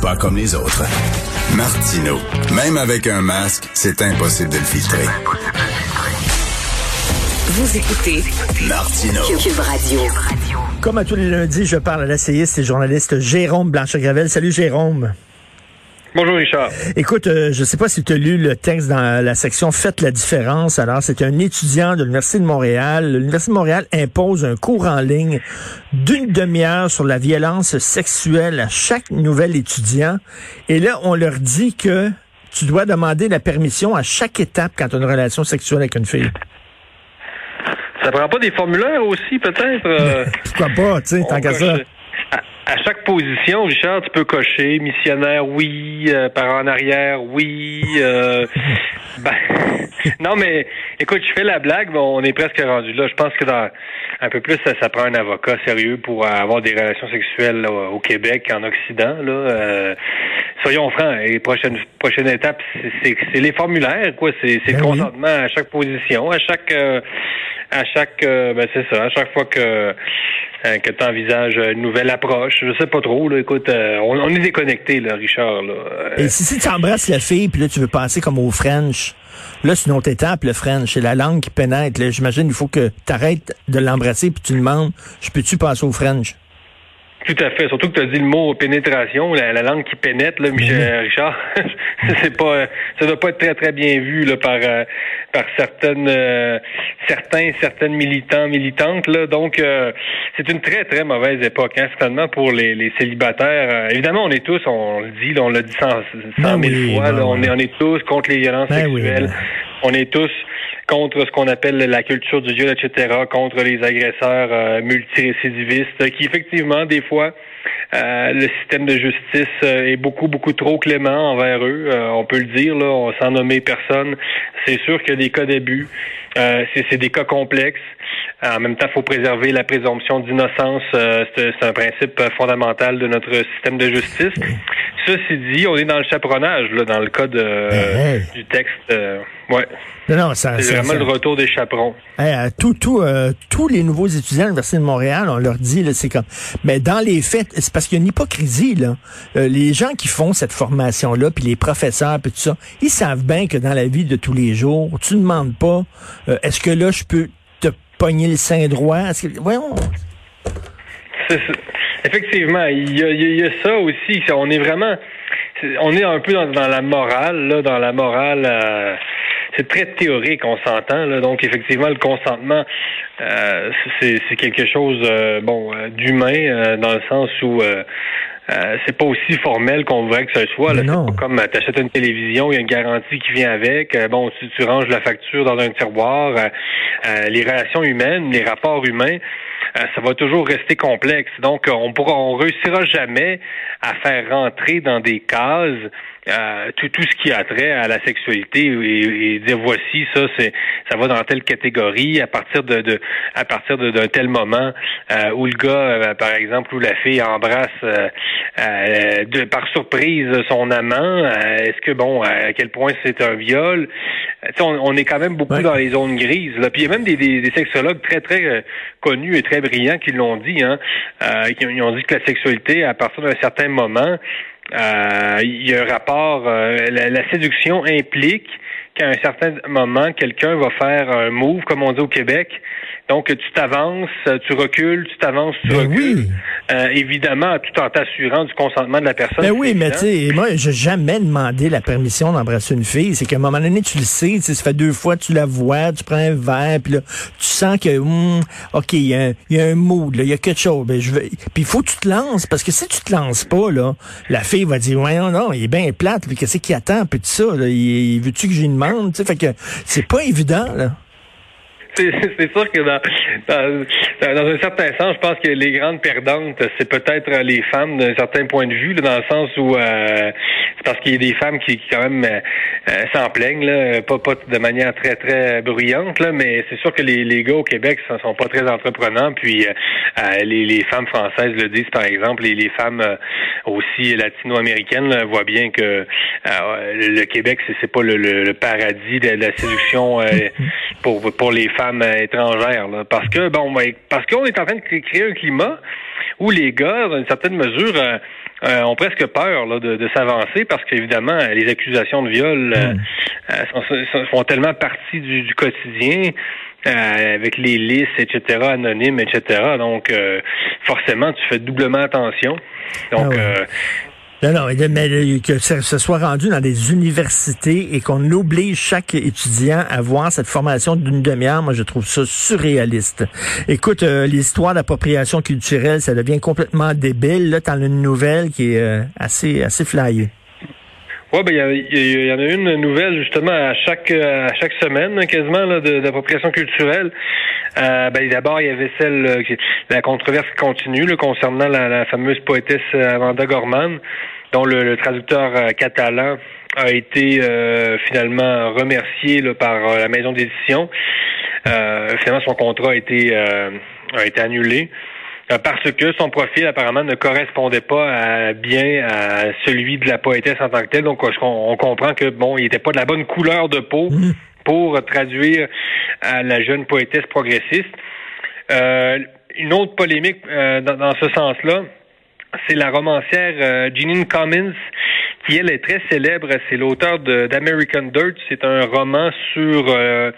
Pas comme les autres. Martino. Même avec un masque, c'est impossible de le filtrer. Vous écoutez Martino. Cube Radio. Comme à tous les lundis, je parle à l'essayiste et journaliste Jérôme Blanchet-Gravel. Salut Jérôme. Bonjour Richard. Écoute, euh, je ne sais pas si tu as lu le texte dans la section Faites la différence. Alors, c'est un étudiant de l'Université de Montréal. L'Université de Montréal impose un cours en ligne d'une demi-heure sur la violence sexuelle à chaque nouvel étudiant. Et là, on leur dit que tu dois demander la permission à chaque étape quand tu as une relation sexuelle avec une fille. Ça prend pas des formulaires aussi, peut-être? euh, Pourquoi pas, tu sais, tant qu'à ça. À, chaque position, Richard, tu peux cocher missionnaire, oui, euh, parent en arrière, oui. euh, ben, non, mais écoute, je fais la blague, mais on est presque rendu là. Je pense que dans un peu plus, ça, ça prend un avocat sérieux pour avoir des relations sexuelles là, au Québec, en Occident. Là, Euh, soyons francs, et prochaine prochaine étape, c'est- les formulaires, quoi. C'est le Ben oui. consentement à chaque position, à chaque euh, à chaque euh, ben c'est ça, à chaque fois que euh, que tu envisages une nouvelle approche. Je sais pas trop, là. Écoute, euh, on, est déconnecté, là, Richard. Et si, tu embrasses la fille, puis là, tu veux passer comme au French, là, c'est une autre étape, le French. C'est la langue qui pénètre. J'imagine il faut que tu arrêtes de l'embrasser, puis tu demandes, je peux-tu passer au French? Tout à fait. Surtout que tu as dit le mot pénétration, la, la langue qui pénètre, là, Michel Richard. c'est pas, ça doit pas être très très bien vu là par euh, par certaines euh, certains certaines militants militantes là. Donc euh, c'est une très très mauvaise époque, hein, finalement pour les, les célibataires. Euh, évidemment, on est tous, on le dit, on l'a dit cent, cent Ben mille oui, fois. ben là, on est on est tous contre les violences Ben oui, sexuelles. ben. On est tous contre ce qu'on appelle la culture du viol, etc., contre les agresseurs euh, multirécidivistes, qui effectivement, des fois, euh, le système de justice euh, est beaucoup, beaucoup trop clément envers eux. Euh, on peut le dire, là, on sans nommer personne. C'est sûr qu'il y a des cas d'abus. Euh, c'est des cas complexes. En même temps, il faut préserver la présomption d'innocence. C'est un principe fondamental de notre système de justice. Ceci dit, on est dans le chaperonnage, là, dans le cas de, Hey, hey. du texte. ouais. Non, ça, C'est vraiment ça- le retour des chaperons. Hey, à tout, tout, euh, tous les nouveaux étudiants à l'Université de Montréal, on leur dit, c'est comme, mais dans les faits, c'est parce qu'il y a une hypocrisie, là. Euh, les gens qui font cette formation-là, puis les professeurs, puis tout ça, ils savent bien que dans la vie de tous les jours, tu ne demandes pas, euh, est-ce que là, je peux te pogner le sein droit? Voyons. Effectivement, il y, a, ça aussi. On est vraiment, on est un peu dans, dans la morale, là, dans la morale. euh, c'est très théorique, on s'entend. Là, donc effectivement, le consentement, euh, c'est c'est quelque chose, euh, bon, euh, d'humain euh, dans le sens où. euh, euh, c'est pas aussi formel qu'on voudrait que ce soit. Là. Mais C'est non. pas comme tu achètes une télévision, il y a une garantie qui vient avec. Bon, tu, tu ranges la facture dans un tiroir. Euh, euh, les relations humaines, les rapports humains, euh, ça va toujours rester complexe. Donc, on pourra, on réussira jamais à faire rentrer dans des cases euh, tout, tout ce qui a trait à la sexualité et, et dire voici ça c'est ça va dans telle catégorie à partir de, de à partir d'un tel moment euh, où le gars euh, par exemple où la fille embrasse euh, de, par surprise son amant est-ce que bon à quel point c'est un viol? Tu sais, on, on est quand même beaucoup Ouais. dans les zones grises là. Puis il y a même des, des, des sexologues très très connus et très brillants qui l'ont dit hein. Euh, qui ont- dit que la sexualité à partir d'un certain moment il y a un rapport, euh, la, la séduction implique qu'à un certain moment, quelqu'un va faire un move, comme on dit au Québec. Donc, tu t'avances, tu recules, tu t'avances, tu Ben recules. oui. Euh, évidemment, tout en t'assurant du consentement de la personne. Ben oui, mais tu sais, moi, j'ai jamais demandé la permission d'embrasser une fille. C'est qu'à un moment donné, tu le sais, ça fait deux fois, tu la vois, tu prends un verre, puis là, tu sens que, hum, OK, il y, a un- il y a un mood, là, il y a quelque chose. Ben, je veux... Puis il faut que tu te lances, parce que si tu te lances pas, là, la fille va dire, ouais, non, non, il est bien plate, puis qu'est-ce qu'il attend, puis tout ça, là, il, il veut-tu que j'y demande, tu sais, fait que c'est pas évident, là. C'est sûr que dans, dans, un certain sens, je pense que les grandes perdantes, c'est peut-être les femmes d'un certain point de vue, dans le sens où euh, c'est parce qu'il y a des femmes qui, quand même euh, s'en plaignent, là, pas, pas de manière très très bruyante, là, mais c'est sûr que les, les gars au Québec ne sont pas très entreprenants, puis euh, les, les, femmes françaises le disent par exemple, et les femmes aussi latino-américaines voient bien que le Québec, c'est pas le, le, paradis de, la séduction pour pour les femmes étrangères. Parce que bon, ben, parce qu'on est en train de créer un climat où les gars, dans une certaine mesure, euh, euh, ont presque peur de, s'avancer parce qu'évidemment, les accusations de viol euh, font tellement partie du, quotidien. avec les listes, etc., anonymes, etc. Donc, forcément, tu fais doublement attention. Donc, ah non, non, mais que ce soit rendu dans des universités et qu'on oblige chaque étudiant à voir cette formation d'une demi-heure, moi je trouve ça surréaliste. Écoute, euh, l'histoire d'appropriation culturelle, ça devient complètement débile. Là, t'en as une nouvelle qui est euh, assez assez flyée. Oui, ben il y, en a une nouvelle justement à chaque à chaque semaine quasiment d'appropriation culturelle. Euh, ben, d'abord il y avait celle la controverse continue concernant la, la, fameuse poétesse Amanda Gorman dont le, traducteur euh, catalan a été euh, finalement remercié par euh, la maison d'édition. finalement, son contrat a été, a été annulé parce que son profil apparemment ne correspondait pas bien à celui de la poétesse en tant que telle. Donc, on, comprend que bon, il n'était pas de la bonne couleur de peau mmh. pour traduire à la jeune poétesse progressiste. une autre polémique dans, ce sens-là, c'est la romancière euh, Jeanine Cummins, qui elle est très célèbre. C'est l'auteur d'American Dirt. C'est un roman sur euh,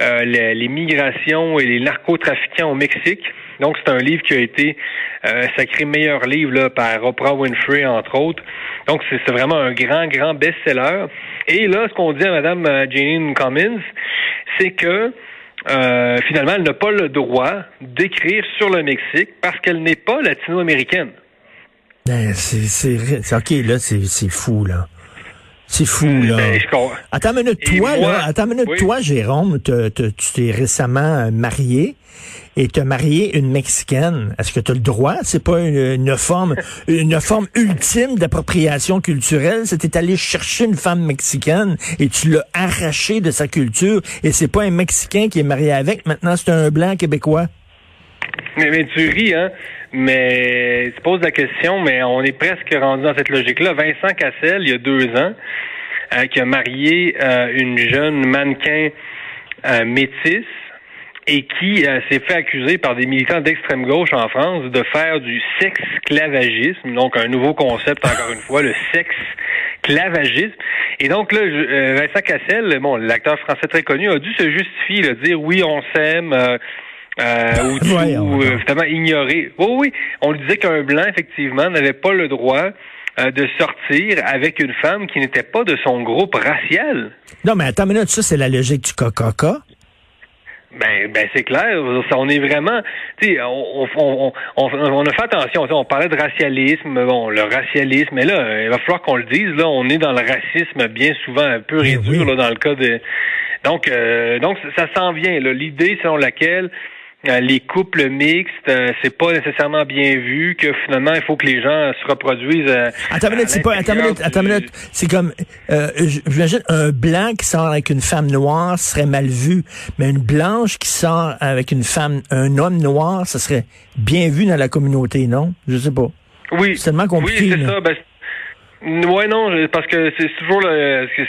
euh, les, migrations et les narcotrafiquants au Mexique. Donc c'est un livre qui a été sacré meilleur livre là, par Oprah Winfrey entre autres. Donc c'est vraiment un grand grand best-seller. Et là, ce qu'on dit à Madame Jeanine Cummins, c'est que finalement, elle n'a pas le droit d'écrire sur le Mexique parce qu'elle n'est pas latino-américaine. Ben, c'est, OK, là, c'est, fou, là. C'est fou, là. Ben, attends une minute, toi, là, attends une minute, toi, Jérôme, tu t'es récemment euh, marié et tu as marié une Mexicaine. Est-ce que tu as le droit? C'est pas une, forme une forme ultime d'appropriation culturelle. C'était allé chercher une femme mexicaine et tu l'as arraché de sa culture. Et c'est pas un Mexicain qui est marié avec. Maintenant, c'est un blanc québécois. Mais, tu ris, hein? Mais tu poses la question, mais on est presque rendu dans cette logique-là. Vincent Cassel, il y a deux ans, euh, qui a marié euh, une jeune mannequin euh, métisse et qui s'est fait accuser par des militants d'extrême gauche en France de faire du sexe-clavagisme, donc un nouveau concept encore une fois, le sexe-clavagisme. Et donc là, Vincent Cassel, bon, l'acteur français très connu, a dû se justifier, là, dire oui, on s'aime euh, ou, ou euh, ignorer. Oui, oui, on lui disait qu'un blanc, effectivement, n'avait pas le droit euh, de sortir avec une femme qui n'était pas de son groupe racial. Non, mais attends une minute, ça, c'est la logique du coca Ben, ben c'est clair. On est vraiment, tu sais, on, on, on, on, a fait attention. On parlait de racialisme, bon, le racialisme, mais là, il va falloir qu'on le dise. Là, on est dans le racisme bien souvent un peu ben réduit là, dans le cas de. Donc, euh, donc ça s'en vient. L'idée selon laquelle les couples mixtes, euh, c'est pas nécessairement bien vu, que finalement, il faut que les gens se reproduisent. Euh, attends minute, c'est pas, attends minute, attends minute. C'est comme, euh, j'imagine, un blanc qui sort avec une femme noire serait mal vu, mais une blanche qui sort avec une femme, un homme noir, ça serait bien vu dans la communauté, non? Je sais pas. Oui. C'est tellement compliqué. Oui, c'est ça. Ben, Ouais, non, parce que c'est toujours le c'est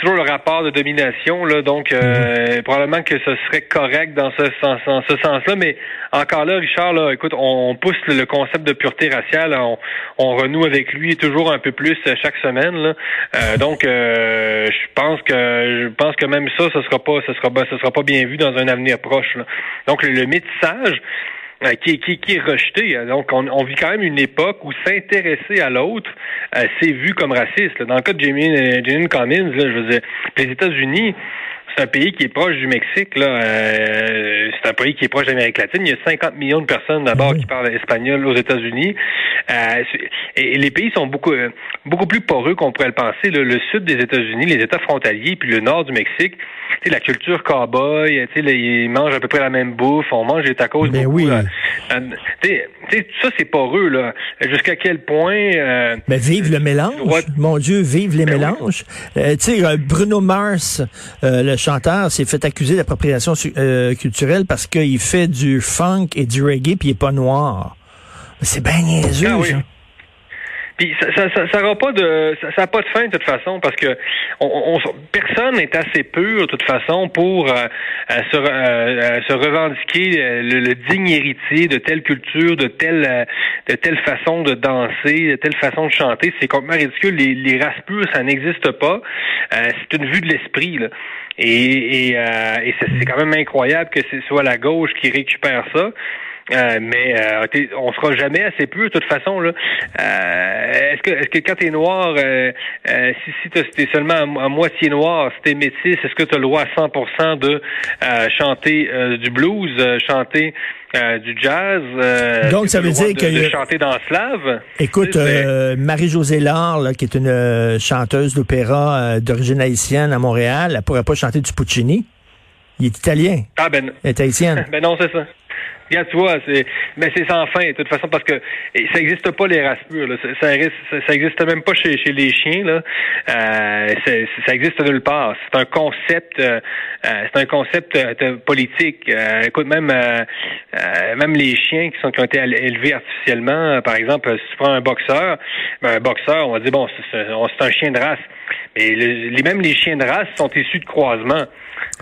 toujours le rapport de domination là, donc euh, mhm. probablement que ce serait correct dans ce sens, dans ce sens-là, mais encore là, Richard, là, écoute, on, pousse le concept de pureté raciale, on, on, renoue avec lui toujours un peu plus chaque semaine. Là. Euh, donc, euh, je pense que je pense que même ça, ce sera pas, ce sera, ce sera pas bien vu dans un avenir proche. Là. Donc, le, le métissage euh, qui, qui, qui, est rejeté. Donc, on, on, vit quand même une époque où s'intéresser à l'autre, euh, c'est vu comme raciste. Dans le cas de Jamie, euh, Cummins, là, je veux dire, les États-Unis c'est un pays qui est proche du Mexique. Là, euh, c'est un pays qui est proche de l'Amérique latine. Il y a 50 millions de personnes d'abord qui parlent espagnol aux États-Unis. Euh, et, les pays sont beaucoup euh, beaucoup plus poreux qu'on pourrait le penser. Le, sud des États-Unis, les États frontaliers, puis le nord du Mexique, la culture cowboy, tu sais, ils mangent à peu près la même bouffe. On mange des tacos. Mais ben oui. ça c'est poreux là. Jusqu'à quel point Mais vive le mélange. Mon Dieu, vive les ben mélanges. tu sais, Bruno Mars, le chanteur s'est fait accuser d'appropriation euh, culturelle parce qu'il fait du funk et du reggae puis il est pas noir. C'est bien niaiseux, ah Ça, ça, ça, ça pas de ça, ça pas de fin de toute façon parce que on, personne n'est assez pur de toute façon pour euh, euh, se, se revendiquer le, digne héritier de telle culture, de telle de telle façon de danser, de telle façon de chanter. C'est complètement ridicule. Les, les races pures, ça n'existe pas. c'est une vue de l'esprit. là. Et, et, euh, et c'est quand même incroyable que ce soit la gauche qui récupère ça. Euh, mais euh, on sera jamais assez peu de toute façon là. Euh, est-ce que est-ce que quand t'es noir, euh, si si t'es seulement à, moitié noir, si t'es métis, est-ce que t'as le droit à 100% de chanter du blues, chanter du jazz. Donc, ça veut dire que... De chanter dans slave. Écoute, Marie-Josée Laure, qui est une chanteuse d'opéra d'origine haïtienne à Montréal, elle pourrait pas chanter du Puccini. Il est italien. Ah ben... Elle est haïtienne. ben non, c'est ça. Regarde, tu vois, c'est, mais c'est sans fin, de toute façon, parce que ça n'existe pas les races pures. Là. Ça, ça, existe même pas chez, les chiens. Là. Euh, ça existe nulle part. C'est un concept, euh, euh, c'est un concept politique. écoute, même même les chiens qui sont qui ont été élevés artificiellement, par exemple, si tu prends un boxeur, ben, un boxeur, on va dire bon, c'est un chien de race. Mais les, même les chiens de race sont issus de croisements.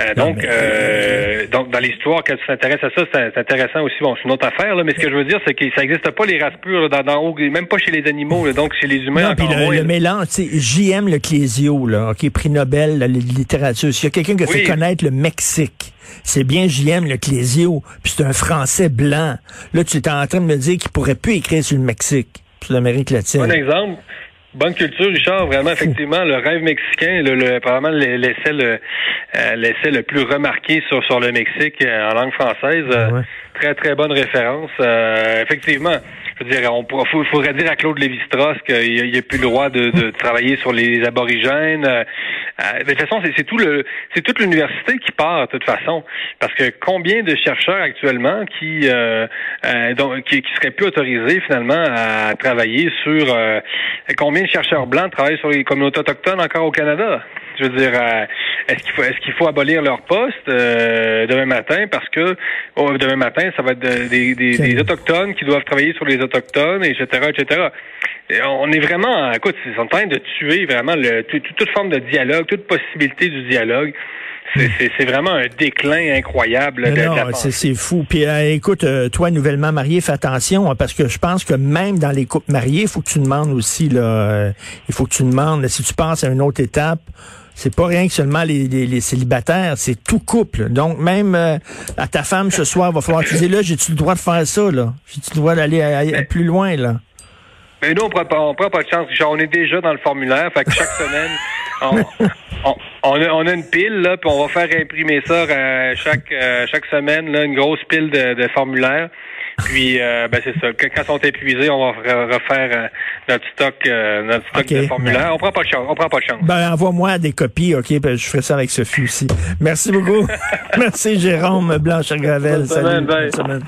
Euh, donc, euh, donc, dans l'histoire, quand tu t'intéresses à ça, c'est intéressant aussi. Bon, c'est une autre affaire, là, mais ce que je veux dire, c'est que ça n'existe pas les races pures dans, dans, même pas chez les animaux, donc chez les humains. Non, le, le mélange, J.M. Le Clésio, là, ok, prix Nobel la littérature. S'il y a quelqu'un qui a fait connaître le Mexique, c'est bien J.M. Le Clésio, puis c'est un Français blanc. Là, tu es en train de me dire qu'il pourrait plus écrire sur le Mexique, sur l'Amérique latine. Bon exemple. Bonne culture, Richard. Vraiment, effectivement, le rêve mexicain, le, le probablement l'essai le, euh, l'essai le plus remarqué sur, sur le Mexique euh, en langue française. Euh, très, très bonne référence. effectivement, je veux dire, on il faudrait dire à Claude Lévi-Strauss qu'il n'a plus le droit de, de, travailler sur les aborigènes. de toute façon, c'est tout le, c'est toute l'université qui part de toute façon, parce que combien de chercheurs actuellement qui, euh, donc, qui, qui, seraient plus autorisés finalement à travailler sur combien de chercheurs blancs travaillent sur les communautés autochtones encore au Canada? Je veux dire, euh, est-ce qu'il faut est-ce qu'il faut abolir leur poste euh, demain matin? Parce que oh, demain matin ça va être des, des, autochtones qui doivent travailler sur les autochtones, etc., etc. on est vraiment, écoute, ils sont en train de tuer vraiment le, toute forme de dialogue, toute possibilité du dialogue. C'est vraiment un déclin incroyable. non, c'est fou. Puis euh, écoute, toi nouvellement marié, fais attention hein, parce que je pense que même dans les couples mariés, il faut que tu demandes aussi là, il faut que tu demandes si tu passes à une autre étape c'est pas rien que seulement les, les, célibataires, c'est tout couple. Donc, même euh, à ta femme ce soir, va falloir te dire, là, j'ai-tu le droit de faire ça, là? J'ai-tu le droit d'aller plus loin, là? Mais nous, on prend pas, on prend pas de chance. On est déjà dans le formulaire, fait que chaque semaine, on, on, a, on, a, une pile, là, puis on va faire imprimer ça euh, chaque, euh, chaque semaine, là, une grosse pile de, de formulaires. Puis, euh, ben c'est ça. Quand ils sont épuisés, on va refaire euh, notre stock, euh, notre stock de formulaires. On prend pas de chance. On prend pas de chance. Ben envoie-moi des copies, ok. Ben, je ferai ça avec Sophie aussi. Merci beaucoup. Merci Jérôme Blanche Gravel. Salut. Bonne semaine.